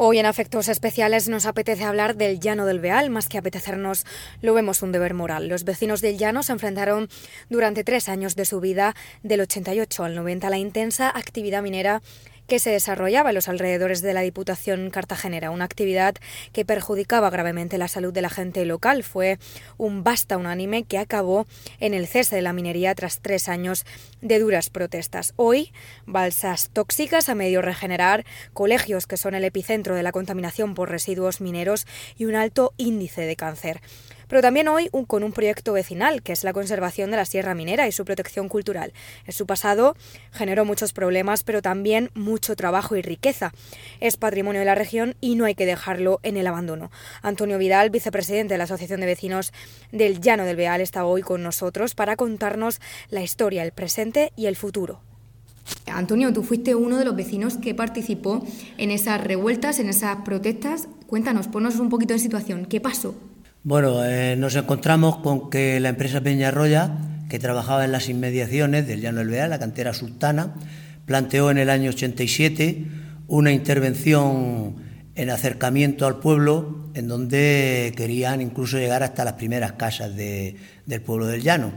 Hoy en Afectos Especiales nos apetece hablar del Llano del Beal, más que apetecernos lo vemos un deber moral. Los vecinos del Llano se enfrentaron durante tres años de su vida, del 88 al 90, a la intensa actividad minera que se desarrollaba en los alrededores de la Diputación Cartagenera, una actividad que perjudicaba gravemente la salud de la gente local. Fue un basta unánime que acabó en el cese de la minería tras tres años de duras protestas. Hoy, balsas tóxicas a medio regenerar, colegios que son el epicentro de la contaminación por residuos mineros y un alto índice de cáncer pero también hoy con un proyecto vecinal, que es la conservación de la Sierra Minera y su protección cultural. En su pasado generó muchos problemas, pero también mucho trabajo y riqueza. Es patrimonio de la región y no hay que dejarlo en el abandono. Antonio Vidal, vicepresidente de la Asociación de Vecinos del Llano del Beal, está hoy con nosotros para contarnos la historia, el presente y el futuro. Antonio, tú fuiste uno de los vecinos que participó en esas revueltas, en esas protestas. Cuéntanos, ponnos un poquito de situación. ¿Qué pasó? Bueno, eh, nos encontramos con que la empresa Peñarroya, que trabajaba en las inmediaciones del Llano del Beal, la cantera sultana, planteó en el año 87 una intervención en acercamiento al pueblo, en donde querían incluso llegar hasta las primeras casas del pueblo del Llano.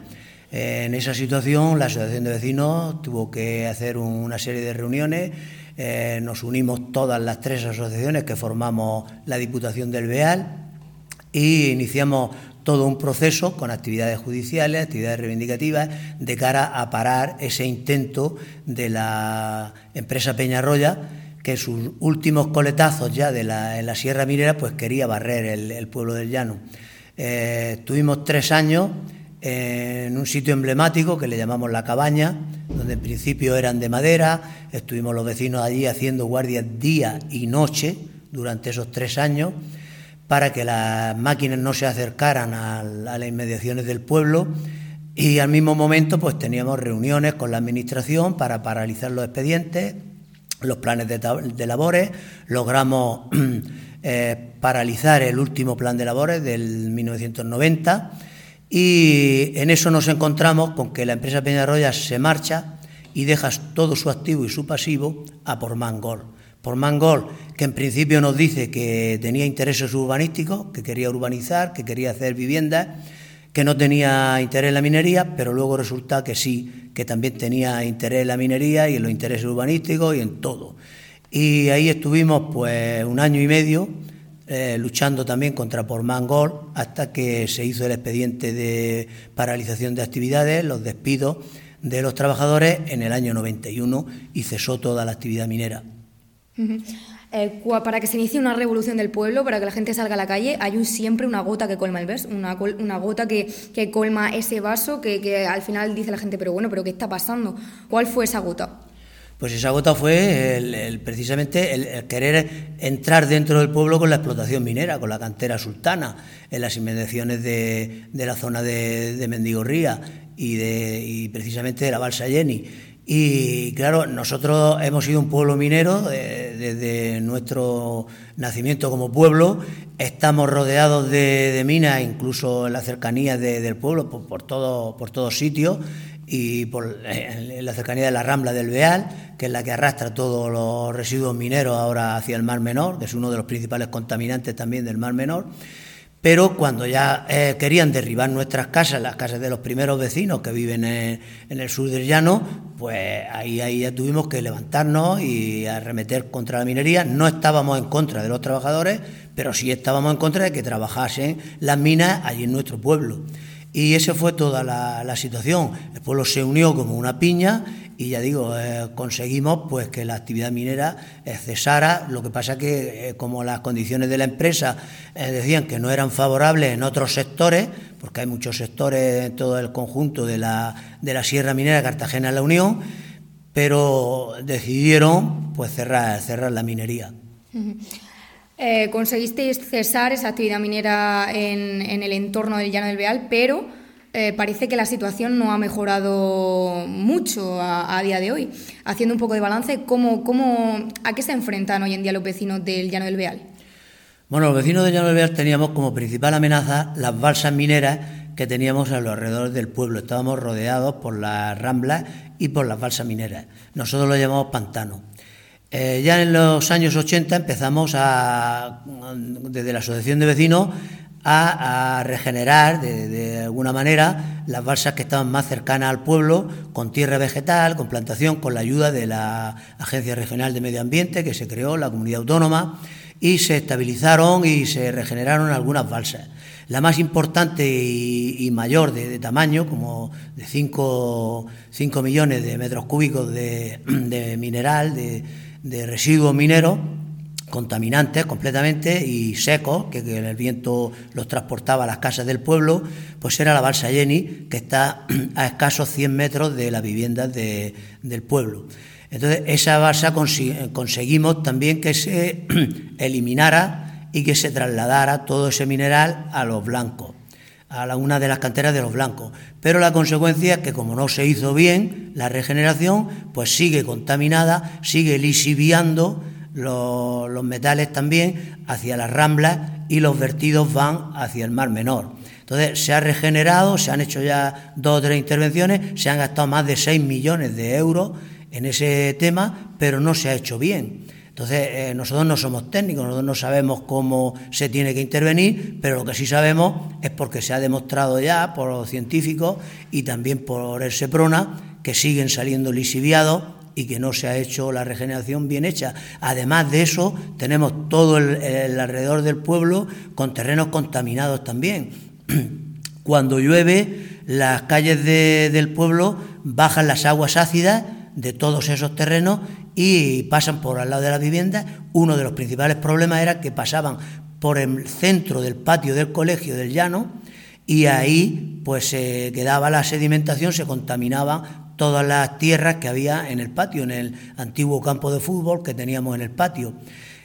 en esa situación, la Asociación de Vecinos tuvo que hacer una serie de reuniones. Eh, nos unimos todas las tres asociaciones que formamos la Diputación del Beal y iniciamos todo un proceso con actividades judiciales, actividades reivindicativas, de cara a parar ese intento de la empresa Peñarroya, que sus últimos coletazos ya de la, en la Sierra Minera, pues quería barrer el, pueblo del llano. Eh, tuvimos tres años en un sitio emblemático que le llamamos La Cabaña, donde en principio eran de madera, estuvimos los vecinos allí haciendo guardias día y noche durante esos tres años para que las máquinas no se acercaran a, las inmediaciones del pueblo y al mismo momento pues teníamos reuniones con la administración para paralizar los expedientes, los planes de, labores, logramos eh, paralizar el último plan de labores del 1990 y en eso nos encontramos con que la empresa Peñarroya se marcha y deja todo su activo y su pasivo a por Mangol por Mangol, que en principio nos dice que tenía intereses urbanísticos, que quería urbanizar, que quería hacer viviendas, que no tenía interés en la minería, pero luego resulta que sí, que también tenía interés en la minería y en los intereses urbanísticos y en todo. Y ahí estuvimos pues un año y medio eh, luchando también contra por Mangol hasta que se hizo el expediente de paralización de actividades, los despidos de los trabajadores en el año 91 y cesó toda la actividad minera. Eh, para que se inicie una revolución del pueblo, para que la gente salga a la calle, hay un, siempre una gota que colma el vaso, una, una gota que, que, colma ese vaso que, que, al final dice la gente, pero bueno, pero ¿qué está pasando? ¿Cuál fue esa gota? Pues esa gota fue el, precisamente el, querer entrar dentro del pueblo con la explotación minera, con la cantera sultana, en las inmediaciones de, de la zona de, de Mendigorría y, de, y precisamente de la Balsa Jenny y claro, nosotros hemos sido un pueblo minero eh, desde nuestro nacimiento como pueblo. Estamos rodeados de, minas, incluso en la cercanía del pueblo, por, todo, por todos sitios, y por, eh, la cercanía de la Rambla del Beal, que es la que arrastra todos los residuos mineros ahora hacia el Mar Menor, que es uno de los principales contaminantes también del Mar Menor pero cuando ya eh, querían derribar nuestras casas, las casas de los primeros vecinos que viven en, el sur del llano, pues ahí, ahí ya tuvimos que levantarnos y arremeter contra la minería. No estábamos en contra de los trabajadores, pero sí estábamos en contra de que trabajasen las minas allí en nuestro pueblo. Y esa fue toda la, situación. El pueblo se unió como una piña y ya digo, eh, conseguimos pues que la actividad minera eh, cesara. Lo que pasa que eh, como las condiciones de la empresa decían que no eran favorables en otros sectores, porque hay muchos sectores en todo el conjunto de la, de la Sierra Minera Cartagena-La Unión, pero decidieron pues cerrar, cerrar la minería. Eh, conseguisteis cesar esa actividad minera en, el entorno del Llano del Beal, pero eh, parece que la situación no ha mejorado mucho a, día de hoy. Haciendo un poco de balance, ¿cómo, cómo, ¿a qué se enfrentan hoy en día los vecinos del Llano del Beal? Bueno, los vecinos del Llano del Beal teníamos como principal amenaza las balsas mineras que teníamos a los alrededores del pueblo. Estábamos rodeados por las ramblas y por las balsas mineras. Nosotros lo llamamos pantano. Eh, ya en los años 80 empezamos a, desde la Asociación de Vecinos a, regenerar de, alguna manera las balsas que estaban más cercanas al pueblo, con tierra vegetal, con plantación, con la ayuda de la Agencia Regional de Medio Ambiente que se creó, la comunidad autónoma, y se estabilizaron y se regeneraron algunas balsas. La más importante y, mayor de, tamaño, como de 5 millones de metros cúbicos de mineral, de, de residuos mineros contaminantes completamente y secos, que, el viento los transportaba a las casas del pueblo, pues era la balsa Jenny, que está a escasos 100 metros de las viviendas del pueblo. Entonces, esa balsa conseguimos también que se eliminara y que se trasladara todo ese mineral a los blancos a una de las canteras de los blancos. Pero la consecuencia es que como no se hizo bien la regeneración, pues sigue contaminada, sigue lisiviando los, metales también hacia las ramblas y los vertidos van hacia el mar menor. Entonces se ha regenerado, se han hecho ya dos o tres intervenciones, se han gastado más de 6 millones de euros en ese tema, pero no se ha hecho bien. Entonces, eh, nosotros no somos técnicos, nosotros no sabemos cómo se tiene que intervenir, pero lo que sí sabemos es porque se ha demostrado ya por los científicos y también por el SEPRONA que siguen saliendo lisiviados y que no se ha hecho la regeneración bien hecha. Además de eso, tenemos todo el, alrededor del pueblo con terrenos contaminados también. Cuando llueve, las calles del pueblo bajan las aguas ácidas de todos esos terrenos y pasan por al lado de la vivienda. Uno de los principales problemas era que pasaban por el centro del patio del colegio del llano y ahí pues se quedaba la sedimentación, se contaminaba todas las tierras que había en el patio, en el antiguo campo de fútbol que teníamos en el patio.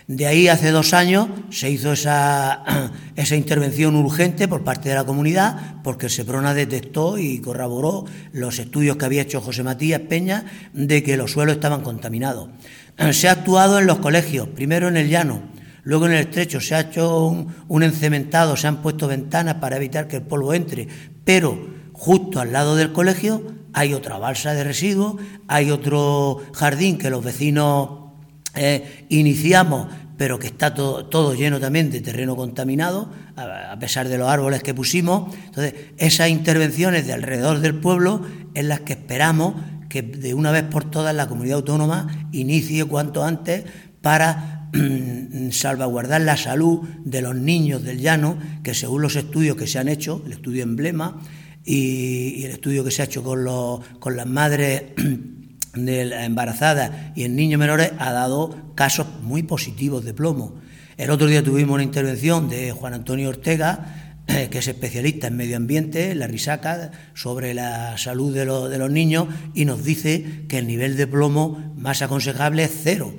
De ahí hace dos años se hizo esa, esa intervención urgente por parte de la comunidad porque SEPRONA detectó y corroboró los estudios que había hecho José Matías Peña de que los suelos estaban contaminados. Se ha actuado en los colegios, primero en el llano, luego en el estrecho, se ha hecho un, un encementado, se han puesto ventanas para evitar que el polvo entre, pero justo al lado del colegio hay otra balsa de residuos, hay otro jardín que los vecinos eh, iniciamos, pero que está todo, lleno también de terreno contaminado, a, pesar de los árboles que pusimos. Entonces, esas intervenciones de alrededor del pueblo en las que esperamos que de una vez por todas la comunidad autónoma inicie cuanto antes para salvaguardar la salud de los niños del llano, que según los estudios que se han hecho, el estudio emblema y, el estudio que se ha hecho con, los, con las madres de la embarazada y en niños menores ha dado casos muy positivos de plomo. El otro día tuvimos una intervención de Juan Antonio Ortega, eh, que es especialista en medio ambiente, la risaca, sobre la salud de, de los niños y nos dice que el nivel de plomo más aconsejable es cero.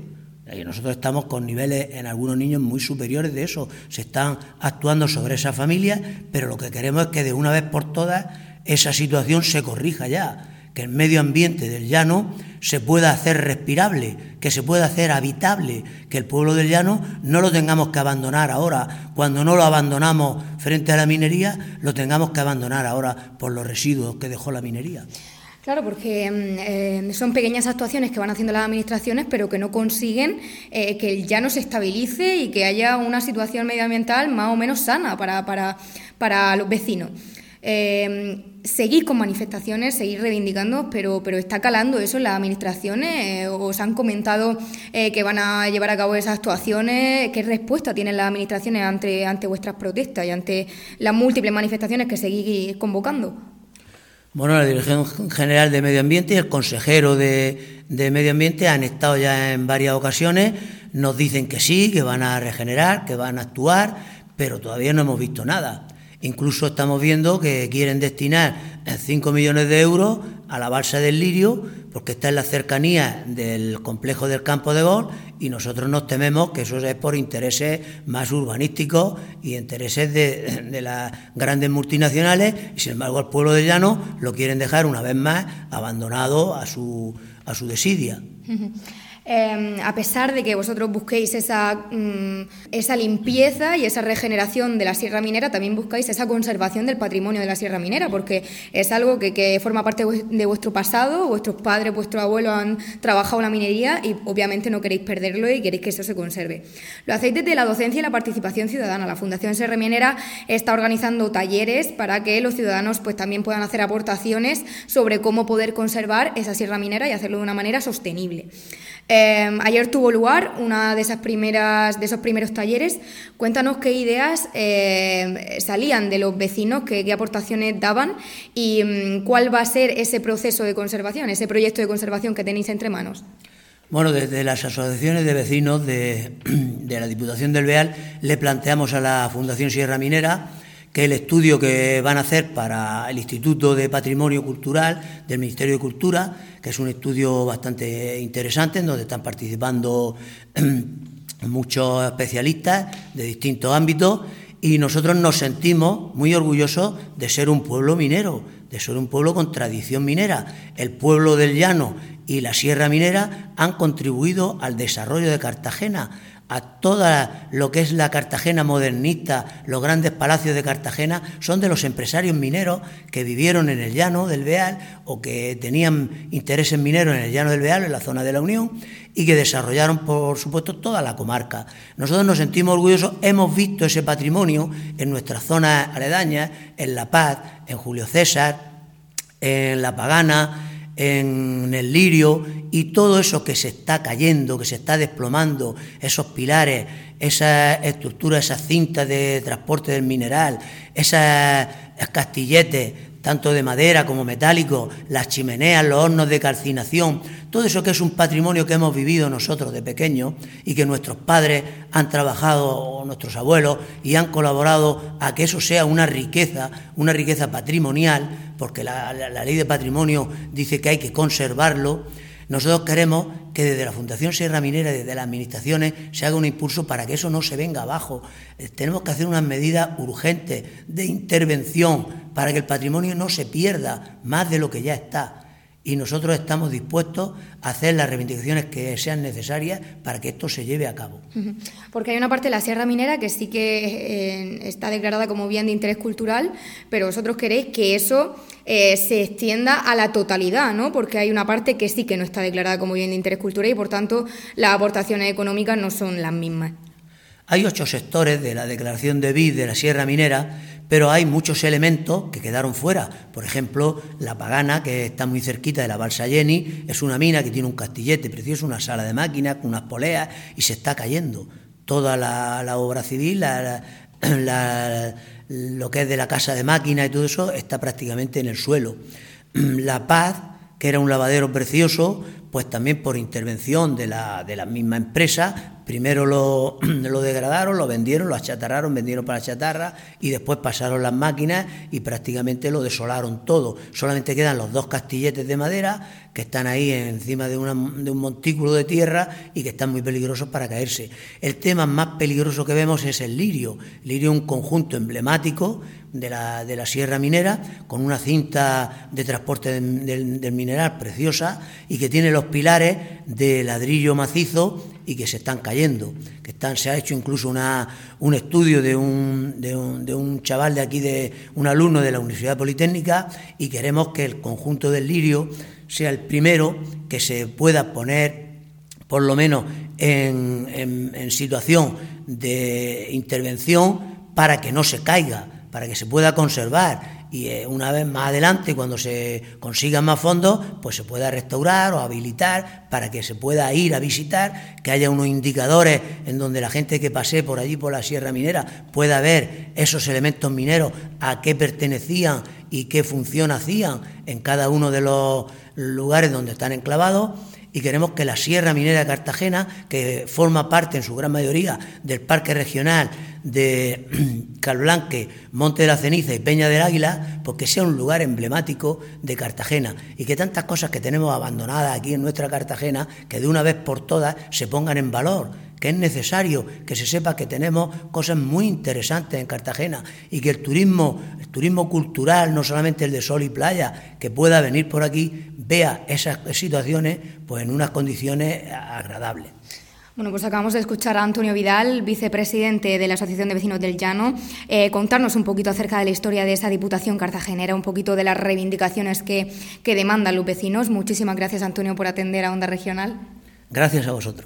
Y nosotros estamos con niveles en algunos niños muy superiores de eso. Se están actuando sobre esa familia, pero lo que queremos es que de una vez por todas esa situación se corrija ya que el medio ambiente del llano se pueda hacer respirable, que se pueda hacer habitable, que el pueblo del llano no lo tengamos que abandonar ahora, cuando no lo abandonamos frente a la minería, lo tengamos que abandonar ahora por los residuos que dejó la minería. Claro, porque mm, eh, son pequeñas actuaciones que van haciendo las administraciones, pero que no consiguen eh, que el llano se estabilice y que haya una situación medioambiental más o menos sana para, para, para los vecinos. Eh, seguir con manifestaciones, seguir reivindicando, pero, pero está calando eso en las administraciones. Eh, ¿Os han comentado que van a llevar a cabo esas actuaciones? ¿Qué respuesta tienen las administraciones ante, ante vuestras protestas y ante las múltiples manifestaciones que seguís convocando? Bueno, la Dirección General de Medio Ambiente y el consejero de, de Medio Ambiente han estado ya en varias ocasiones, nos dicen que sí, que van a regenerar, que van a actuar, pero todavía no hemos visto nada. Incluso estamos viendo que quieren destinar 5 millones de euros a la balsa del Lirio, porque está en la cercanía del complejo del campo de gol y nosotros nos tememos que eso es por intereses más urbanísticos y intereses de, las grandes multinacionales y sin embargo el pueblo de Llano lo quieren dejar una vez más abandonado a su, a su desidia. Em, a pesar de que vosotros busquéis esa, mm, esa limpieza y esa regeneración de la sierra minera, también buscáis esa conservación del patrimonio de la sierra minera, porque es algo que, que forma parte de vuestro pasado, vuestros padres, vuestros abuelos han trabajado la minería y obviamente no queréis perderlo y queréis que eso se conserve. Lo hacéis desde la docencia y la participación ciudadana. La Fundación Sierra Minera está organizando talleres para que los ciudadanos pues, también puedan hacer aportaciones sobre cómo poder conservar esa sierra minera y hacerlo de una manera sostenible. Em, ayer tuvo lugar una de esas primeras, de esos primeros talleres. Cuéntanos qué ideas em, salían de los vecinos, qué, aportaciones daban y mm, cuál va a ser ese proceso de conservación, ese proyecto de conservación que tenéis entre manos. Bueno, desde las asociaciones de vecinos de, de la Diputación del Beal le planteamos a la Fundación Sierra Minera que el estudio que van a hacer para el Instituto de Patrimonio Cultural del Ministerio de Cultura, que es un estudio bastante interesante, en donde están participando muchos especialistas de distintos ámbitos, y nosotros nos sentimos muy orgullosos de ser un pueblo minero, de ser un pueblo con tradición minera. El pueblo del llano y la sierra minera han contribuido al desarrollo de Cartagena, a toda lo que es la Cartagena modernista, los grandes palacios de Cartagena, son de los empresarios mineros que vivieron en el llano del Beal o que tenían intereses mineros en el llano del Beal, en la zona de la Unión, y que desarrollaron, por supuesto, toda la comarca. Nosotros nos sentimos orgullosos, hemos visto ese patrimonio en nuestras zonas aledañas, en La Paz, en Julio César, en La Pagana, en el lirio y todo eso que se está cayendo, que se está desplomando, esos pilares, esas estructuras, esas cintas de transporte del mineral, esas castilletes, tanto de madera como metálico, las chimeneas, los hornos de calcinación, todo eso que es un patrimonio que hemos vivido nosotros de pequeños y que nuestros padres han trabajado, nuestros abuelos, y han colaborado a que eso sea una riqueza, una riqueza patrimonial, porque la ley de patrimonio dice que hay que conservarlo. Nosotros queremos que desde la Fundación Sierra Minera, desde las administraciones, se haga un impulso para que eso no se venga abajo. Eh, tenemos que hacer unas medidas urgentes de intervención para que el patrimonio no se pierda más de lo que ya está. Y nosotros estamos dispuestos a hacer las reivindicaciones que sean necesarias para que esto se lleve a cabo. Porque hay una parte de la Sierra Minera que sí que eh, está declarada como bien de interés cultural, pero vosotros queréis que eso eh, se extienda a la totalidad, ¿no? Porque hay una parte que sí que no está declarada como bien de interés cultural y por tanto las aportaciones económicas no son las mismas. Hay ocho sectores de la declaración de BID de la Sierra Minera, pero hay muchos elementos que quedaron fuera. Por ejemplo, la Pagana, que está muy cerquita de la Balsa Jenny, es una mina que tiene un castillete precioso, una sala de máquinas, unas poleas, y se está cayendo. Toda la, obra civil, lo que es de la casa de máquinas y todo eso, está prácticamente en el suelo. La Paz, que era un lavadero precioso, pues también por intervención de la, de la misma empresa, Primero lo, degradaron, lo vendieron, lo achatarraron, vendieron para chatarra y después pasaron las máquinas y prácticamente lo desolaron todo. Solamente quedan los dos castilletes de madera que están ahí encima de, de un montículo de tierra y que están muy peligrosos para caerse. El tema más peligroso que vemos es el lirio. El lirio es un conjunto emblemático de la, de la Sierra Minera, con una cinta de transporte del, mineral preciosa y que tiene los pilares de ladrillo macizo y que se están cayendo. Que están, se ha hecho incluso una, un estudio de un, de, un, chaval de aquí, de un alumno de la Universidad Politécnica, y queremos que el conjunto del lirio sea el primero que se pueda poner por lo menos en, en, en situación de intervención para que no se caiga para que se pueda conservar y eh, una vez más adelante, cuando se consigan más fondos, pues se pueda restaurar o habilitar para que se pueda ir a visitar, que haya unos indicadores en donde la gente que pase por allí, por la Sierra Minera, pueda ver esos elementos mineros, a qué pertenecían y qué función hacían en cada uno de los lugares donde están enclavados. Y queremos que la Sierra Minera de Cartagena, que forma parte en su gran mayoría del Parque Regional de Calblanque, Monte de la Ceniza y Peña del Águila, pues que sea un lugar emblemático de Cartagena y que tantas cosas que tenemos abandonadas aquí en nuestra Cartagena, que de una vez por todas se pongan en valor que es necesario que se sepa que tenemos cosas muy interesantes en Cartagena y que el turismo, el turismo cultural, no solamente el de sol y playa, que pueda venir por aquí, vea esas situaciones pues en unas condiciones agradables. Bueno, pues acabamos de escuchar a Antonio Vidal, vicepresidente de la Asociación de Vecinos del Llano, eh, contarnos un poquito acerca de la historia de esa Diputación cartagenera, un poquito de las reivindicaciones que, que demandan los vecinos. Muchísimas gracias, Antonio, por atender a Onda Regional. Gracias a vosotros.